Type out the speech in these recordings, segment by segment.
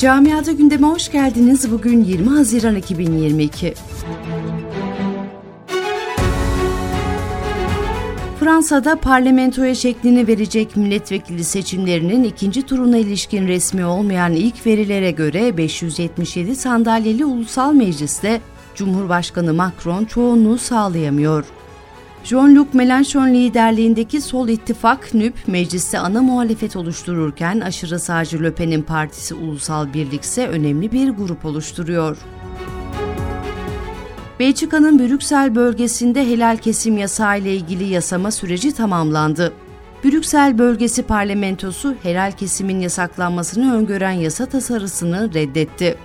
Camiada gündeme hoş geldiniz. Bugün 20 Haziran 2022. Fransa'da parlamentoya şeklini verecek milletvekili seçimlerinin ikinci turuna ilişkin resmi olmayan ilk verilere göre 577 sandalyeli ulusal mecliste Cumhurbaşkanı Macron çoğunluğu sağlayamıyor. Jean-Luc Mélenchon liderliğindeki Sol İttifak NÜP mecliste ana muhalefet oluştururken aşırı sağcı Le Pen'in partisi Ulusal Birlik ise önemli bir grup oluşturuyor. Belçika'nın Brüksel bölgesinde helal kesim yasağı ile ilgili yasama süreci tamamlandı. Brüksel bölgesi parlamentosu helal kesimin yasaklanmasını öngören yasa tasarısını reddetti.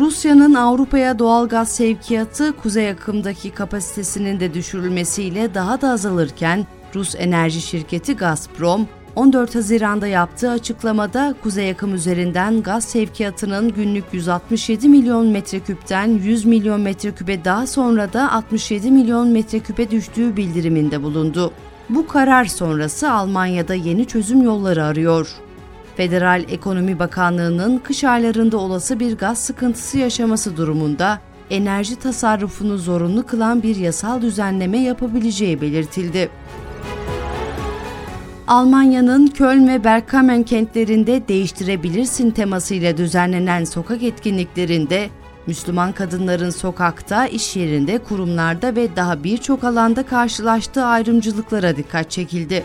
Rusya'nın Avrupa'ya doğal gaz sevkiyatı kuzey akımdaki kapasitesinin de düşürülmesiyle daha da azalırken Rus enerji şirketi Gazprom 14 Haziran'da yaptığı açıklamada kuzey akım üzerinden gaz sevkiyatının günlük 167 milyon metreküpten 100 milyon metreküpe daha sonra da 67 milyon metreküpe düştüğü bildiriminde bulundu. Bu karar sonrası Almanya'da yeni çözüm yolları arıyor. Federal Ekonomi Bakanlığı'nın kış aylarında olası bir gaz sıkıntısı yaşaması durumunda enerji tasarrufunu zorunlu kılan bir yasal düzenleme yapabileceği belirtildi. Almanya'nın Köln ve Bergkamen kentlerinde değiştirebilirsin temasıyla düzenlenen sokak etkinliklerinde Müslüman kadınların sokakta, iş yerinde, kurumlarda ve daha birçok alanda karşılaştığı ayrımcılıklara dikkat çekildi.